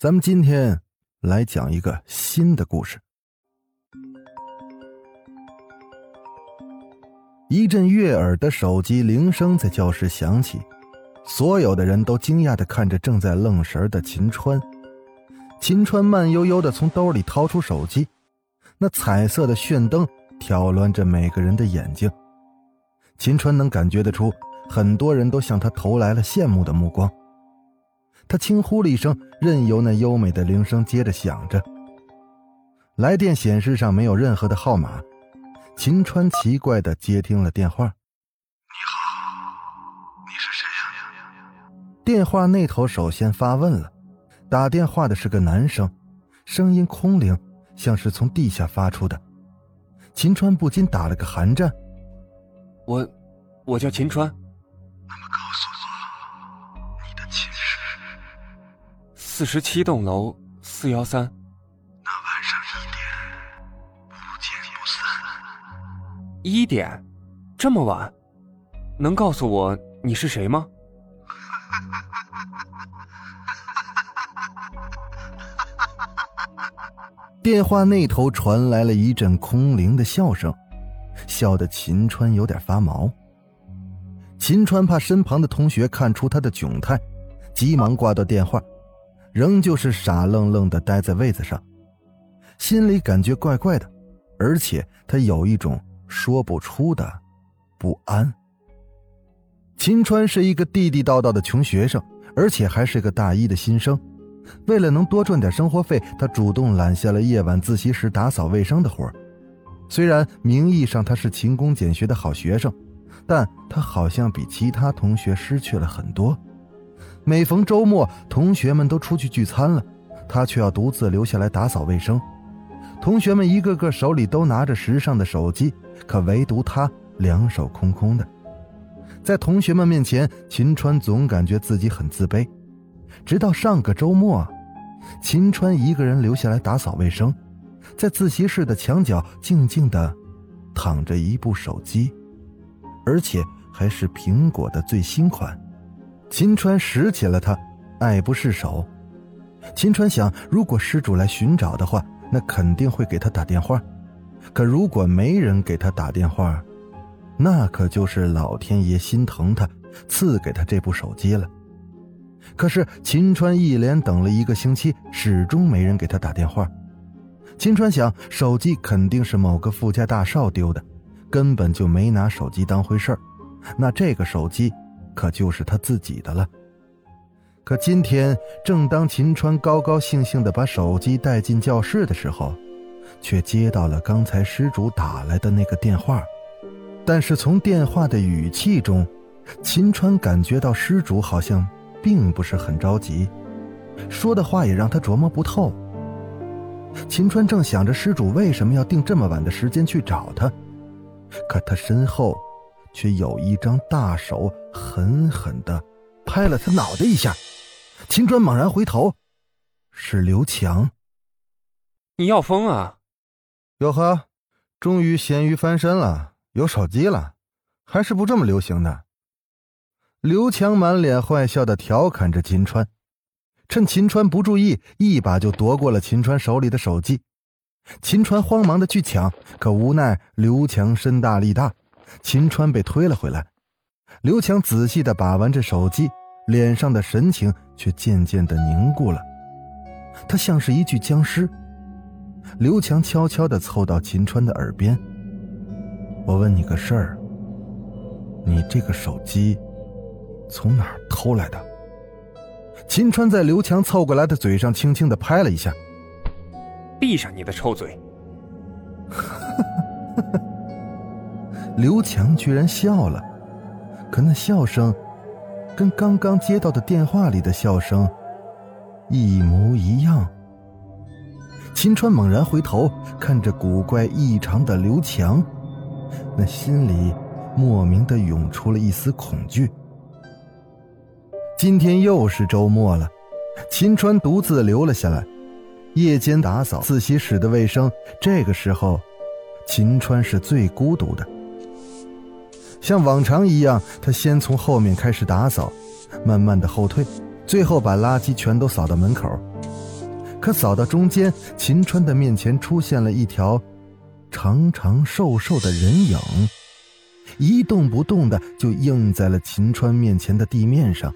咱们今天来讲一个新的故事。一阵悦耳的手机铃声在教室响起，所有的人都惊讶的看着正在愣神的秦川。秦川慢悠悠的从兜里掏出手机，那彩色的炫灯挑乱着每个人的眼睛。秦川能感觉得出，很多人都向他投来了羡慕的目光。他轻呼了一声，任由那优美的铃声接着响着。来电显示上没有任何的号码，秦川奇怪的接听了电话。你好，你是谁呀？电话那头首先发问了，打电话的是个男生，声音空灵，像是从地下发出的。秦川不禁打了个寒战。我，我叫秦川。那么告四十七栋楼四幺三。那晚上一点，不见不散。一点，这么晚，能告诉我你是谁吗？电话那头传来了一阵空灵的笑声，笑得秦川有点发毛。秦川怕身旁的同学看出他的窘态，急忙挂断电话，仍旧是傻愣愣的待在位子上，心里感觉怪怪的，而且他有一种说不出的不安。秦川是一个地地道道的穷学生，而且还是个大一的新生。为了能多赚点生活费，他主动揽下了夜晚自习时打扫卫生的活虽然名义上他是勤工俭学的好学生，但他好像比其他同学失去了很多。每逢周末，同学们都出去聚餐了，他却要独自留下来打扫卫生。同学们一个个手里都拿着时尚的手机，可唯独他两手空空的。在同学们面前，秦川总感觉自己很自卑。直到上个周末，秦川一个人留下来打扫卫生，在自习室的墙角静静的躺着一部手机，而且还是苹果的最新款。秦川拾起了它，爱不释手。秦川想，如果失主来寻找的话，那肯定会给他打电话。可如果没人给他打电话，那可就是老天爷心疼他，赐给他这部手机了。可是秦川一连等了一个星期，始终没人给他打电话。秦川想，手机肯定是某个富家大少丢的，根本就没拿手机当回事儿。那这个手机可就是他自己的了。可今天，正当秦川高高兴兴地把手机带进教室的时候，却接到了刚才失主打来的那个电话。但是从电话的语气中，秦川感觉到失主好像……并不是很着急，说的话也让他琢磨不透。秦川正想着失主为什么要定这么晚的时间去找他，可他身后却有一张大手狠狠的拍了他脑袋一下。秦川猛然回头，是刘强。你要疯啊！哟呵，终于咸鱼翻身了，有手机了，还是不这么流行的。刘强满脸坏笑的调侃着秦川，趁秦川不注意，一把就夺过了秦川手里的手机。秦川慌忙的去抢，可无奈刘强身大力大，秦川被推了回来。刘强仔细的把玩着手机，脸上的神情却渐渐的凝固了，他像是一具僵尸。刘强悄悄的凑到秦川的耳边：“我问你个事儿，你这个手机……”从哪儿偷来的？秦川在刘强凑过来的嘴上轻轻的拍了一下。闭上你的臭嘴！刘强居然笑了，可那笑声，跟刚刚接到的电话里的笑声一模一样。秦川猛然回头看着古怪异常的刘强，那心里莫名的涌出了一丝恐惧。今天又是周末了，秦川独自留了下来，夜间打扫自习室的卫生。这个时候，秦川是最孤独的。像往常一样，他先从后面开始打扫，慢慢的后退，最后把垃圾全都扫到门口。可扫到中间，秦川的面前出现了一条长长瘦瘦的人影，一动不动的就映在了秦川面前的地面上。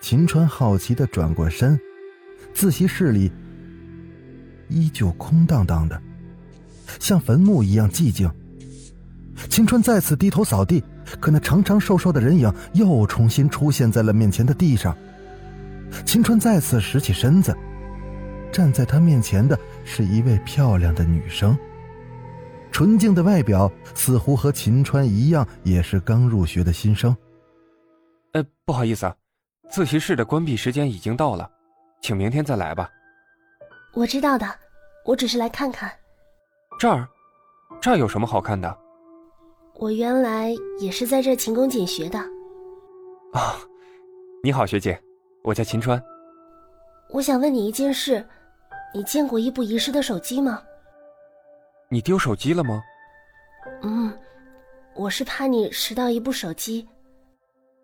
秦川好奇的转过身，自习室里依旧空荡荡的，像坟墓一样寂静。秦川再次低头扫地，可那长长瘦瘦的人影又重新出现在了面前的地上。秦川再次拾起身子，站在他面前的是一位漂亮的女生，纯净的外表似乎和秦川一样，也是刚入学的新生。呃，不好意思啊，自习室的关闭时间已经到了，请明天再来吧。我知道的，我只是来看看。这儿，这儿有什么好看的？我原来也是在这勤工俭学的。啊，你好，学姐，我叫秦川。我想问你一件事，你见过一部遗失的手机吗？你丢手机了吗？嗯，我是怕你拾到一部手机。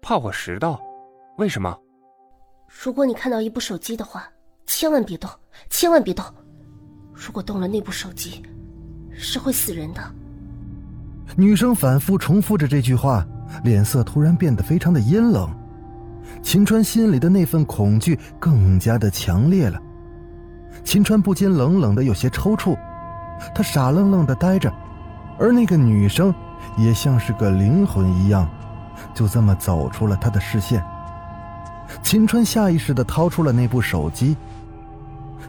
怕我拾到？为什么？如果你看到一部手机的话，千万别动，千万别动。如果动了那部手机，是会死人的。女生反复重复着这句话，脸色突然变得非常的阴冷。秦川心里的那份恐惧更加的强烈了。秦川不禁冷冷的有些抽搐，他傻愣愣的呆着，而那个女生也像是个灵魂一样，就这么走出了他的视线。秦川下意识的掏出了那部手机，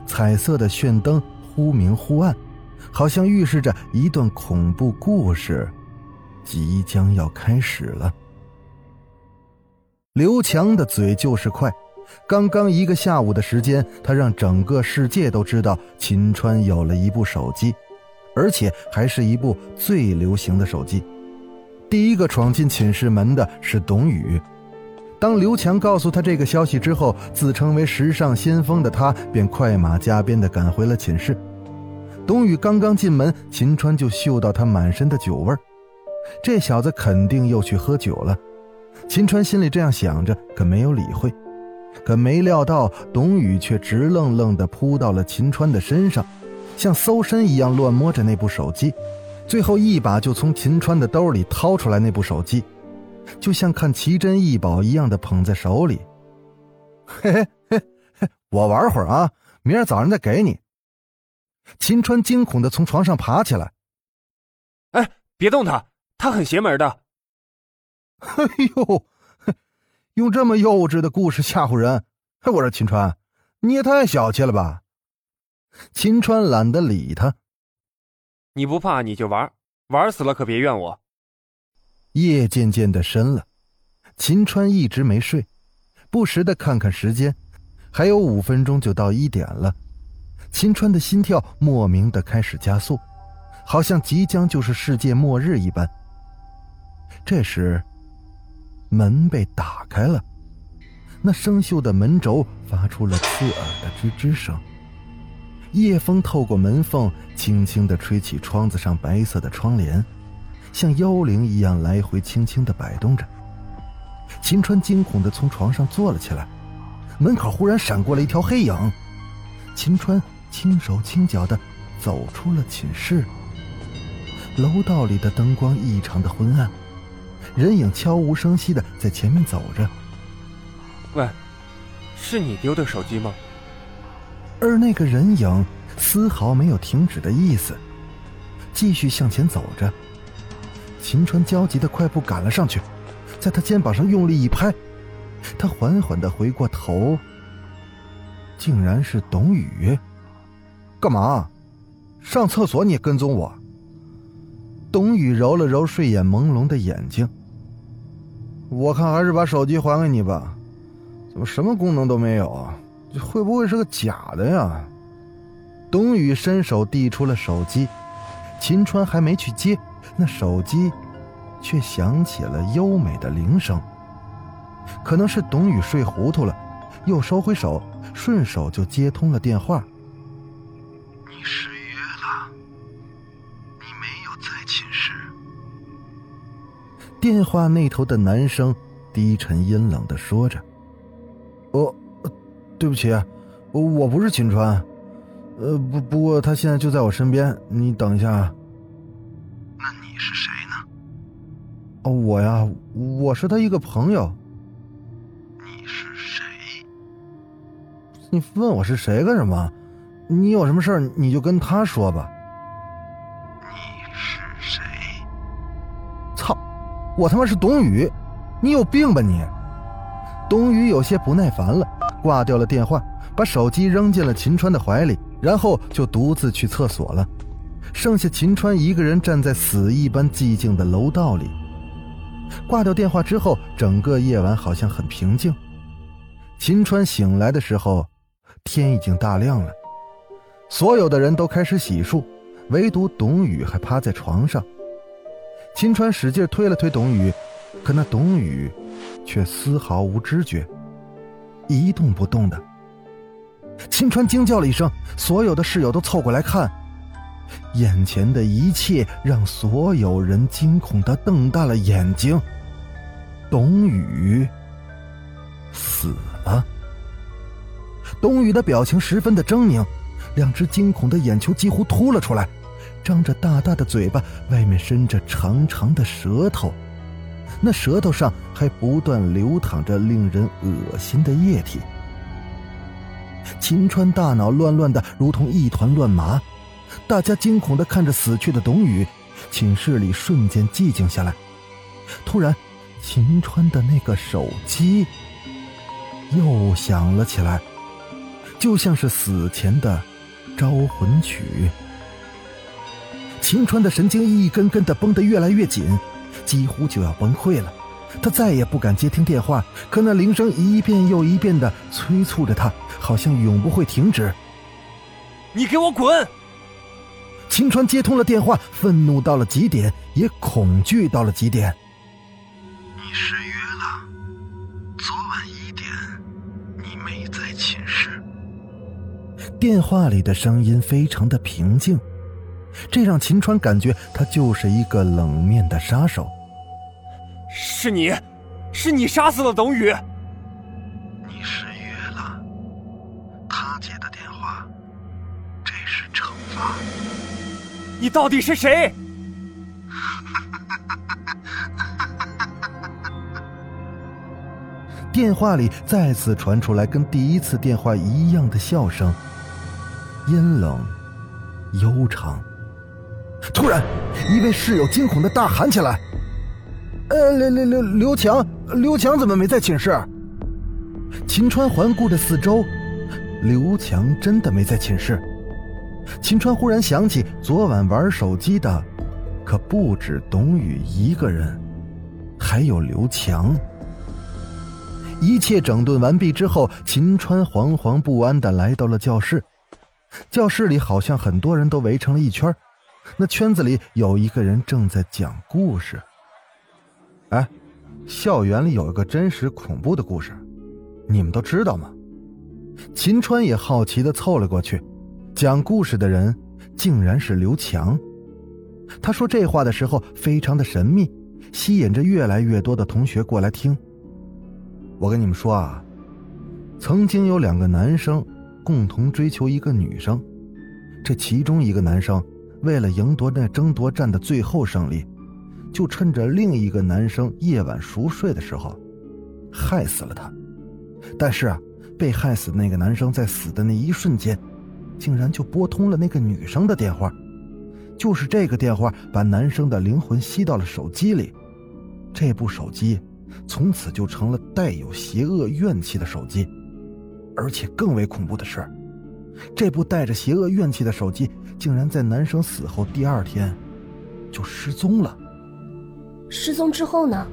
彩色的炫灯忽明忽暗。好像预示着一段恐怖故事即将要开始了。刘强的嘴就是快，刚刚一个下午的时间，他让整个世界都知道秦川有了一部手机，而且还是一部最流行的手机。第一个闯进寝室门的是董宇。当刘强告诉他这个消息之后，自称为时尚先锋的他便快马加鞭地赶回了寝室。董宇刚刚进门，秦川就嗅到他满身的酒味这小子肯定又去喝酒了。秦川心里这样想着，可没有理会。可没料到，董宇却直愣愣地扑到了秦川的身上，像搜身一样乱摸着那部手机，最后一把就从秦川的兜里掏出来那部手机，就像看奇珍异宝一样的捧在手里。嘿嘿嘿嘿，我玩会儿啊，明儿早上再给你。秦川惊恐的从床上爬起来，“哎，别动他，他很邪门的。”“哎呦，用这么幼稚的故事吓唬人！”“ 我说秦川，你也太小气了吧！”秦川懒得理他，“你不怕你就玩，玩死了可别怨我。”夜渐渐的深了，秦川一直没睡，不时的看看时间，还有五分钟就到一点了。秦川的心跳莫名的开始加速，好像即将就是世界末日一般。这时，门被打开了，那生锈的门轴发出了刺耳的吱吱声。夜风透过门缝，轻轻的吹起窗子上白色的窗帘，像幽灵一样来回轻轻的摆动着。秦川惊恐的从床上坐了起来，门口忽然闪过了一条黑影，秦川。轻手轻脚的走出了寝室。楼道里的灯光异常的昏暗，人影悄无声息的在前面走着。喂，是你丢的手机吗？而那个人影丝毫没有停止的意思，继续向前走着。秦川焦急的快步赶了上去，在他肩膀上用力一拍，他缓缓的回过头，竟然是董宇。干嘛？上厕所你跟踪我？董宇揉了揉睡眼朦胧的眼睛。我看还是把手机还给你吧，怎么什么功能都没有？这会不会是个假的呀？董宇伸手递出了手机，秦川还没去接，那手机却响起了优美的铃声。可能是董宇睡糊涂了，又收回手，顺手就接通了电话。你失约了，你没有在寝室。电话那头的男生低沉阴冷的说着：“哦，对不起，我不是秦川。呃，不，不过他现在就在我身边，你等一下。”那你是谁呢？哦，我呀，我是他一个朋友。你是谁？你问我是谁干什么？你有什么事儿你就跟他说吧。你是谁？操！我他妈是董宇，你有病吧你？董宇有些不耐烦了，挂掉了电话，把手机扔进了秦川的怀里，然后就独自去厕所了。剩下秦川一个人站在死一般寂静的楼道里。挂掉电话之后，整个夜晚好像很平静。秦川醒来的时候，天已经大亮了，所有的人都开始洗漱，唯独董宇还趴在床上。秦川使劲推了推董宇，可那董宇却丝毫无知觉，一动不动的。秦川惊叫了一声，所有的室友都凑过来看，眼前的一切让所有人惊恐的瞪大了眼睛。董宇死了。董宇的表情十分的狰狞，两只惊恐的眼球几乎凸了出来。张着大大的嘴巴，外面伸着长长的舌头，那舌头上还不断流淌着令人恶心的液体。秦川大脑乱乱的，如同一团乱麻，大家惊恐的看着死去的董宇，寝室里瞬间寂静下来。突然，秦川的那个手机又响了起来，就像是死前的招魂曲。秦川的神经一根根的绷得越来越紧，几乎就要崩溃了。他再也不敢接听电话，可那铃声一遍又一遍的催促着他，好像永不会停止。你给我滚！秦川接通了电话，愤怒到了极点，也恐惧到了极点。你失电话里的声音非常的平静。这让秦川感觉他就是一个冷面的杀手。是你，是你杀死了董宇。你失约了，他接的电话，这是惩罚。你到底是谁？电话里再次传出来跟第一次电话一样的笑声，阴冷，悠长。突然，一位室友惊恐的大喊起来：“呃，刘刘刘刘强，刘强怎么没在寝室？”秦川环顾着四周，刘强真的没在寝室。秦川忽然想起，昨晚玩手机的可不止董宇一个人，还有刘强。一切整顿完毕之后，秦川惶惶不安的来到了教室。教室里好像很多人都围成了一圈。那圈子里有一个人正在讲故事。哎，校园里有一个真实恐怖的故事，你们都知道吗？秦川也好奇的凑了过去。讲故事的人竟然是刘强。他说这话的时候非常的神秘，吸引着越来越多的同学过来听。我跟你们说啊，曾经有两个男生共同追求一个女生，这其中一个男生。为了赢夺那争夺战的最后胜利，就趁着另一个男生夜晚熟睡的时候，害死了他。但是啊，被害死那个男生在死的那一瞬间，竟然就拨通了那个女生的电话。就是这个电话把男生的灵魂吸到了手机里，这部手机从此就成了带有邪恶怨气的手机。而且更为恐怖的是。这部带着邪恶怨气的手机，竟然在男生死后第二天就失踪了。失踪之后呢？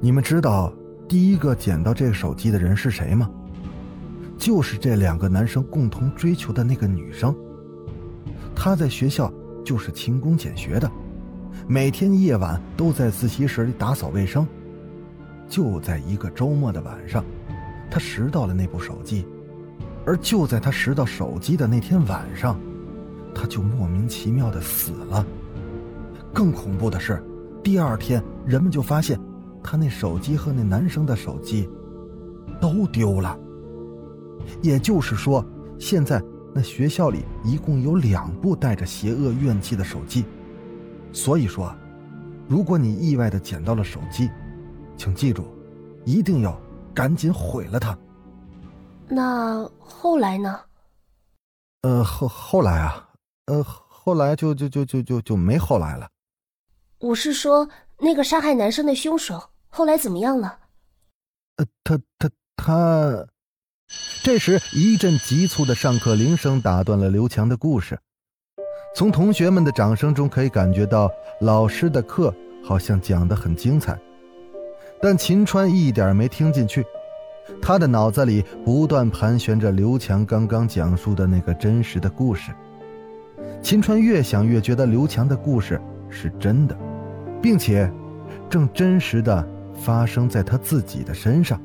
你们知道第一个捡到这个手机的人是谁吗？就是这两个男生共同追求的那个女生。她在学校就是勤工俭学的，每天夜晚都在自习室里打扫卫生。就在一个周末的晚上，他拾到了那部手机，而就在他拾到手机的那天晚上，他就莫名其妙的死了。更恐怖的是，第二天人们就发现，他那手机和那男生的手机都丢了。也就是说，现在那学校里一共有两部带着邪恶怨气的手机。所以说，如果你意外的捡到了手机，请记住，一定要赶紧毁了它。那后来呢？呃，后后来啊，呃，后来就就就就就就没后来了。我是说，那个杀害男生的凶手后来怎么样了？呃，他他他。这时，一阵急促的上课铃声打断了刘强的故事。从同学们的掌声中可以感觉到，老师的课好像讲得很精彩。但秦川一点没听进去，他的脑子里不断盘旋着刘强刚刚讲述的那个真实的故事。秦川越想越觉得刘强的故事是真的，并且正真实的发生在他自己的身上。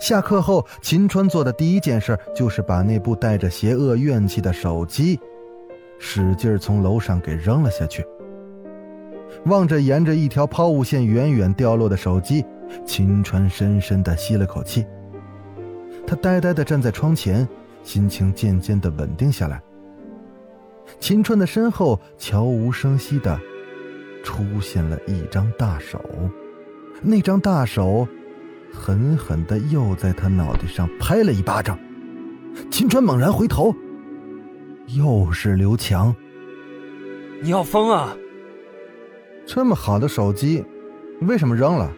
下课后，秦川做的第一件事就是把那部带着邪恶怨气的手机，使劲从楼上给扔了下去。望着沿着一条抛物线远远掉落的手机，秦川深深的吸了口气。他呆呆的站在窗前，心情渐渐的稳定下来。秦川的身后悄无声息的出现了一张大手，那张大手。狠狠的又在他脑袋上拍了一巴掌，秦川猛然回头，又是刘强。你要疯啊！这么好的手机，为什么扔了？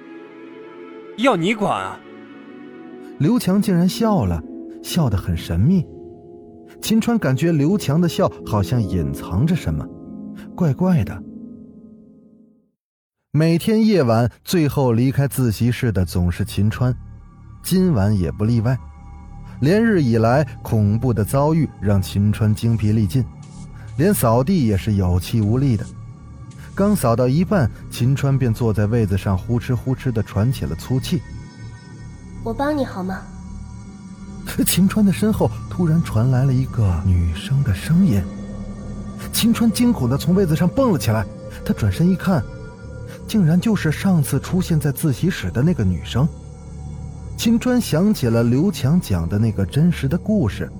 要你管啊！刘强竟然笑了，笑得很神秘。秦川感觉刘强的笑好像隐藏着什么，怪怪的。每天夜晚，最后离开自习室的总是秦川，今晚也不例外。连日以来，恐怖的遭遇让秦川精疲力尽，连扫地也是有气无力的。刚扫到一半，秦川便坐在位子上，呼哧呼哧的喘起了粗气。我帮你好吗？秦川的身后突然传来了一个女生的声音。秦川惊恐的从位子上蹦了起来，他转身一看。竟然就是上次出现在自习室的那个女生。秦川想起了刘强讲的那个真实的故事，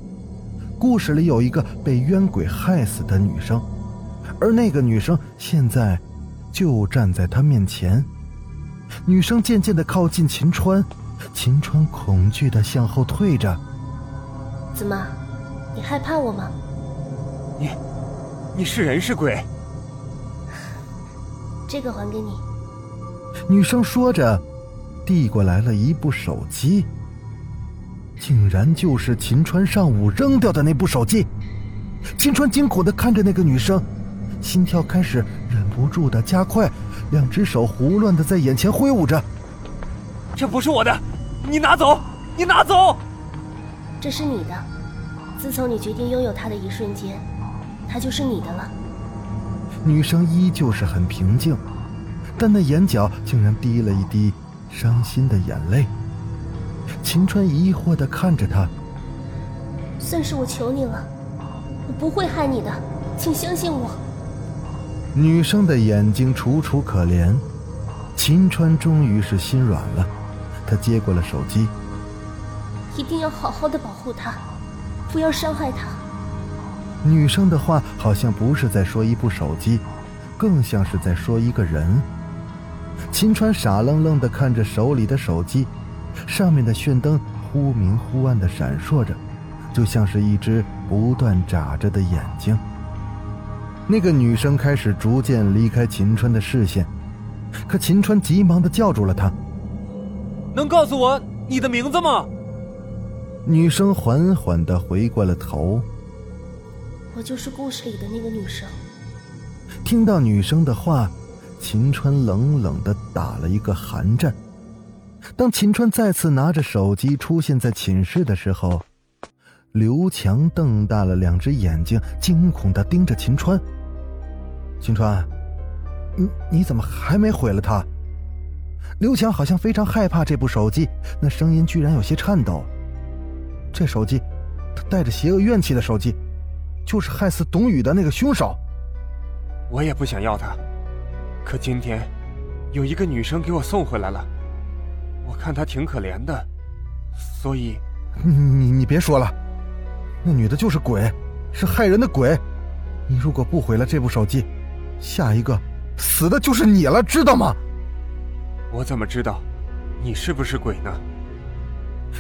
故事里有一个被冤鬼害死的女生，而那个女生现在就站在他面前。女生渐渐的靠近秦川，秦川恐惧的向后退着。怎么，你害怕我吗？你，你是人是鬼？这个还给你。女生说着，递过来了一部手机，竟然就是秦川上午扔掉的那部手机。秦川惊恐的看着那个女生，心跳开始忍不住的加快，两只手胡乱的在眼前挥舞着。这不是我的，你拿走，你拿走。这是你的，自从你决定拥有它的一瞬间，它就是你的了。女生依旧是很平静，但那眼角竟然滴了一滴伤心的眼泪。秦川疑惑的看着她，算是我求你了，我不会害你的，请相信我。女生的眼睛楚楚可怜，秦川终于是心软了，他接过了手机，一定要好好的保护她，不要伤害她。女生的话好像不是在说一部手机，更像是在说一个人。秦川傻愣愣的看着手里的手机，上面的炫灯忽明忽暗的闪烁着，就像是一只不断眨着的眼睛。那个女生开始逐渐离开秦川的视线，可秦川急忙的叫住了她：“能告诉我你的名字吗？”女生缓缓的回过了头。我就是故事里的那个女生。听到女生的话，秦川冷冷的打了一个寒战。当秦川再次拿着手机出现在寝室的时候，刘强瞪大了两只眼睛，惊恐的盯着秦川。秦川，你你怎么还没毁了它？刘强好像非常害怕这部手机，那声音居然有些颤抖。这手机，他带着邪恶怨气的手机，就是害死董宇的那个凶手。我也不想要它，可今天，有一个女生给我送回来了。我看她挺可怜的，所以，你你你别说了，那女的就是鬼，是害人的鬼。你如果不毁了这部手机，下一个死的就是你了，知道吗？我怎么知道，你是不是鬼呢？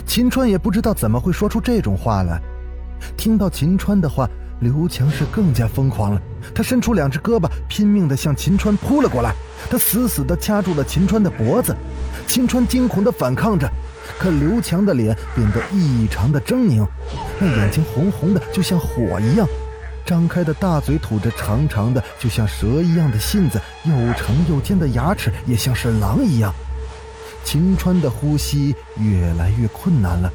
秦川也不知道怎么会说出这种话来。听到秦川的话，刘强是更加疯狂了。他伸出两只胳膊，拼命的向秦川扑了过来。他死死的掐住了秦川的脖子。秦川惊恐的反抗着，可刘强的脸变得异常的狰狞，那眼睛红红的，就像火一样。张开的大嘴吐着长长的，就像蛇一样的信子，又长又尖的牙齿也像是狼一样。秦川的呼吸越来越困难了。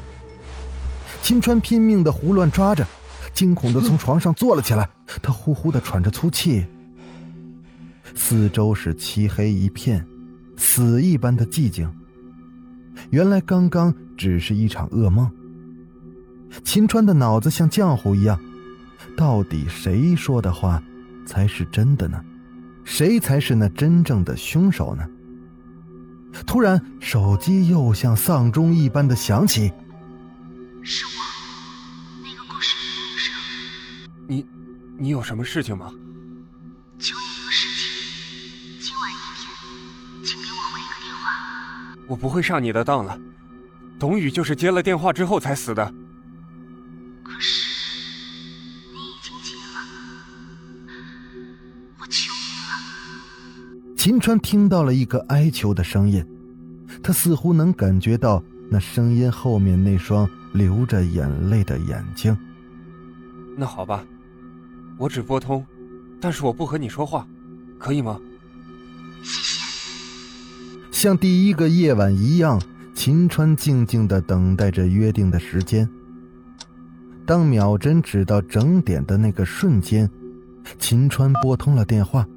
秦川拼命的胡乱抓着，惊恐的从床上坐了起来。他呼呼的喘着粗气。四周是漆黑一片，死一般的寂静。原来刚刚只是一场噩梦。秦川的脑子像浆糊一样。到底谁说的话才是真的呢？谁才是那真正的凶手呢？突然，手机又像丧钟一般的响起。是我，那个故事的女生。你，你有什么事情吗？求你一个事情，今晚一点，请给我回个电话。我不会上你的当了。董宇就是接了电话之后才死的。可是。秦川听到了一个哀求的声音，他似乎能感觉到那声音后面那双流着眼泪的眼睛。那好吧，我只拨通，但是我不和你说话，可以吗？像第一个夜晚一样，秦川静静的等待着约定的时间。当秒针指到整点的那个瞬间，秦川拨通了电话。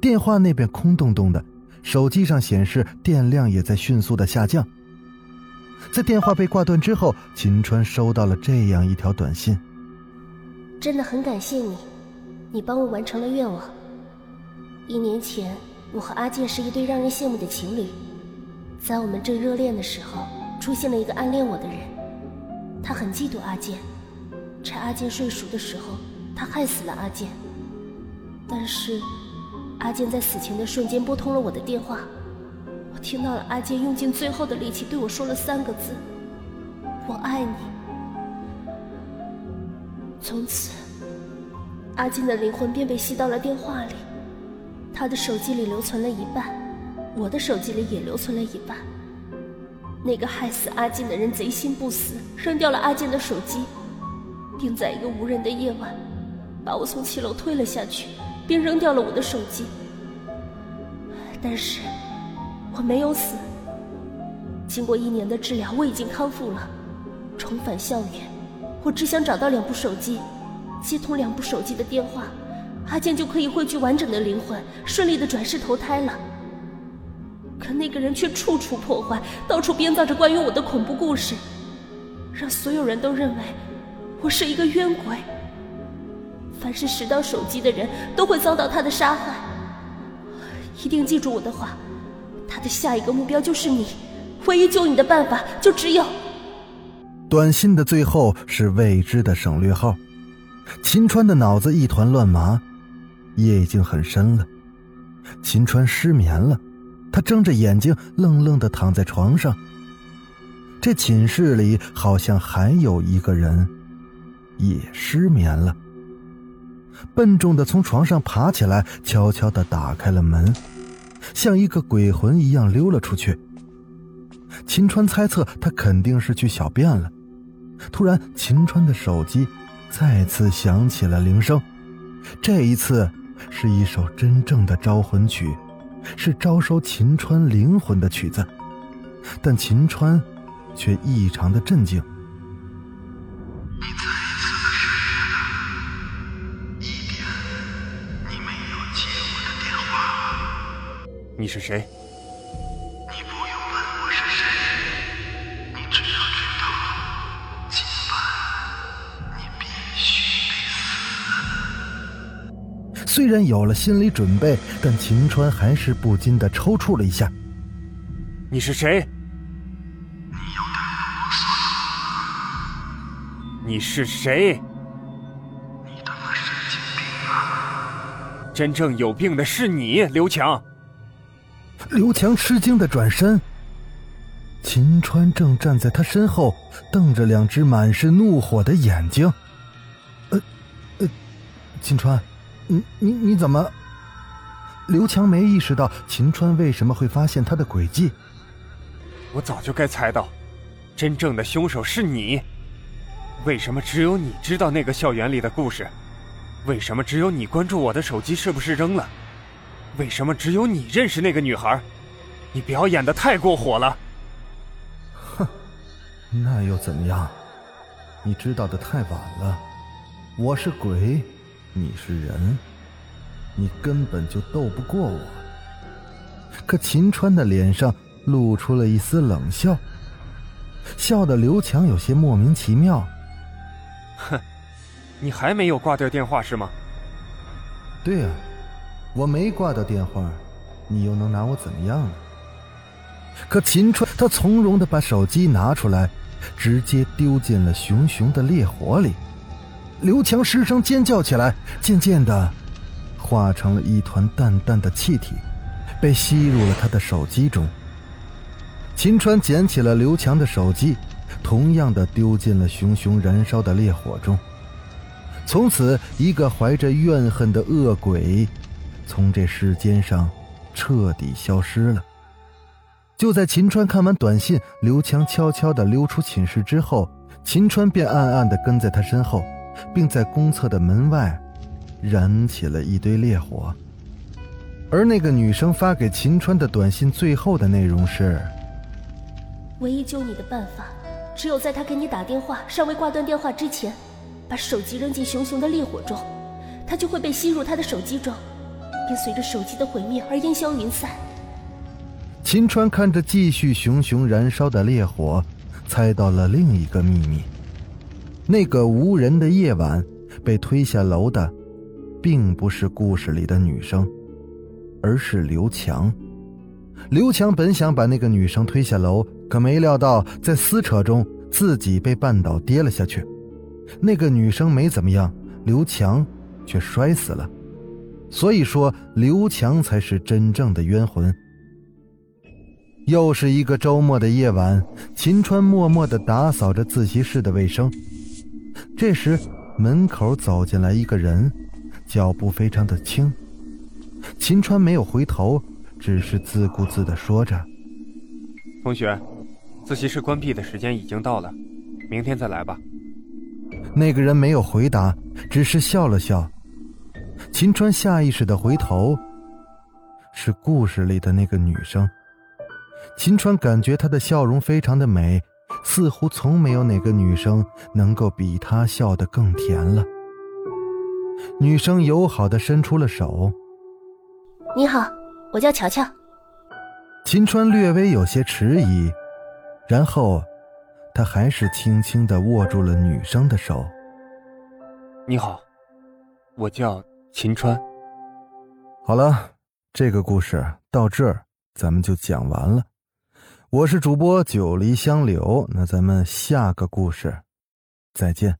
电话那边空洞洞的，手机上显示电量也在迅速的下降。在电话被挂断之后，秦川收到了这样一条短信：“真的很感谢你，你帮我完成了愿望。一年前，我和阿健是一对让人羡慕的情侣，在我们正热恋的时候，出现了一个暗恋我的人，他很嫉妒阿健，趁阿健睡熟的时候，他害死了阿健。但是……”阿健在死前的瞬间拨通了我的电话，我听到了阿健用尽最后的力气对我说了三个字：“我爱你。”从此，阿健的灵魂便被吸到了电话里，他的手机里留存了一半，我的手机里也留存了一半。那个害死阿健的人贼心不死，扔掉了阿健的手机，并在一个无人的夜晚，把我从七楼推了下去。便扔掉了我的手机，但是我没有死。经过一年的治疗，我已经康复了，重返校园。我只想找到两部手机，接通两部手机的电话，阿健就可以汇聚完整的灵魂，顺利的转世投胎了。可那个人却处处破坏，到处编造着关于我的恐怖故事，让所有人都认为我是一个冤鬼。凡是拾到手机的人都会遭到他的杀害，一定记住我的话，他的下一个目标就是你，唯一救你的办法就只有……短信的最后是未知的省略号。秦川的脑子一团乱麻，夜已经很深了，秦川失眠了，他睁着眼睛愣愣的躺在床上。这寝室里好像还有一个人，也失眠了。笨重的从床上爬起来，悄悄的打开了门，像一个鬼魂一样溜了出去。秦川猜测他肯定是去小便了。突然，秦川的手机再次响起了铃声，这一次是一首真正的招魂曲，是招收秦川灵魂的曲子。但秦川却异常的镇静。你是谁？你不用问我是谁，你只要知道，今晚你必须得死。虽然有了心理准备，但秦川还是不禁的抽搐了一下。你是谁？你有点啰嗦了，你是谁？你他妈神经病啊！真正有病的是你，刘强。刘强吃惊的转身，秦川正站在他身后，瞪着两只满是怒火的眼睛。呃，呃，秦川，你你你怎么？刘强没意识到秦川为什么会发现他的诡计。我早就该猜到，真正的凶手是你。为什么只有你知道那个校园里的故事？为什么只有你关注我的手机是不是扔了？为什么只有你认识那个女孩？你表演的太过火了。哼，那又怎么样？你知道的太晚了。我是鬼，你是人，你根本就斗不过我。可秦川的脸上。露出了一丝冷笑，笑得刘强有些莫名其妙。哼，你还没有挂掉电话是吗？对呀，我没挂掉电话，你又能拿我怎么样呢？可秦川他从容的把手机拿出来，直接丢进了熊熊的烈火里。刘强失声尖叫起来，渐渐的，化成了一团淡淡的气体，被吸入了他的手机中。秦川捡起了刘强的手机，同样的丢进了熊熊燃烧的烈火中。从此，一个怀着怨恨的恶鬼，从这世间上彻底消失了。就在秦川看完短信，刘强悄悄的溜出寝室之后，秦川便暗暗的跟在他身后，并在公厕的门外燃起了一堆烈火。而那个女生发给秦川的短信最后的内容是。唯一救你的办法，只有在他给你打电话、尚未挂断电话之前，把手机扔进熊熊的烈火中，他就会被吸入他的手机中，并随着手机的毁灭而烟消云散。秦川看着继续熊熊燃烧的烈火，猜到了另一个秘密：那个无人的夜晚，被推下楼的，并不是故事里的女生，而是刘强。刘强本想把那个女生推下楼。可没料到，在撕扯中自己被绊倒，跌了下去。那个女生没怎么样，刘强却摔死了。所以说，刘强才是真正的冤魂。又是一个周末的夜晚，秦川默默的打扫着自习室的卫生。这时，门口走进来一个人，脚步非常的轻。秦川没有回头，只是自顾自的说着：“同学。”自习室关闭的时间已经到了，明天再来吧。那个人没有回答，只是笑了笑。秦川下意识的回头，是故事里的那个女生。秦川感觉她的笑容非常的美，似乎从没有哪个女生能够比她笑得更甜了。女生友好的伸出了手：“你好，我叫乔乔。”秦川略微有些迟疑。然后，他还是轻轻的握住了女生的手。你好，我叫秦川。好了，这个故事到这儿咱们就讲完了。我是主播九黎香柳，那咱们下个故事再见。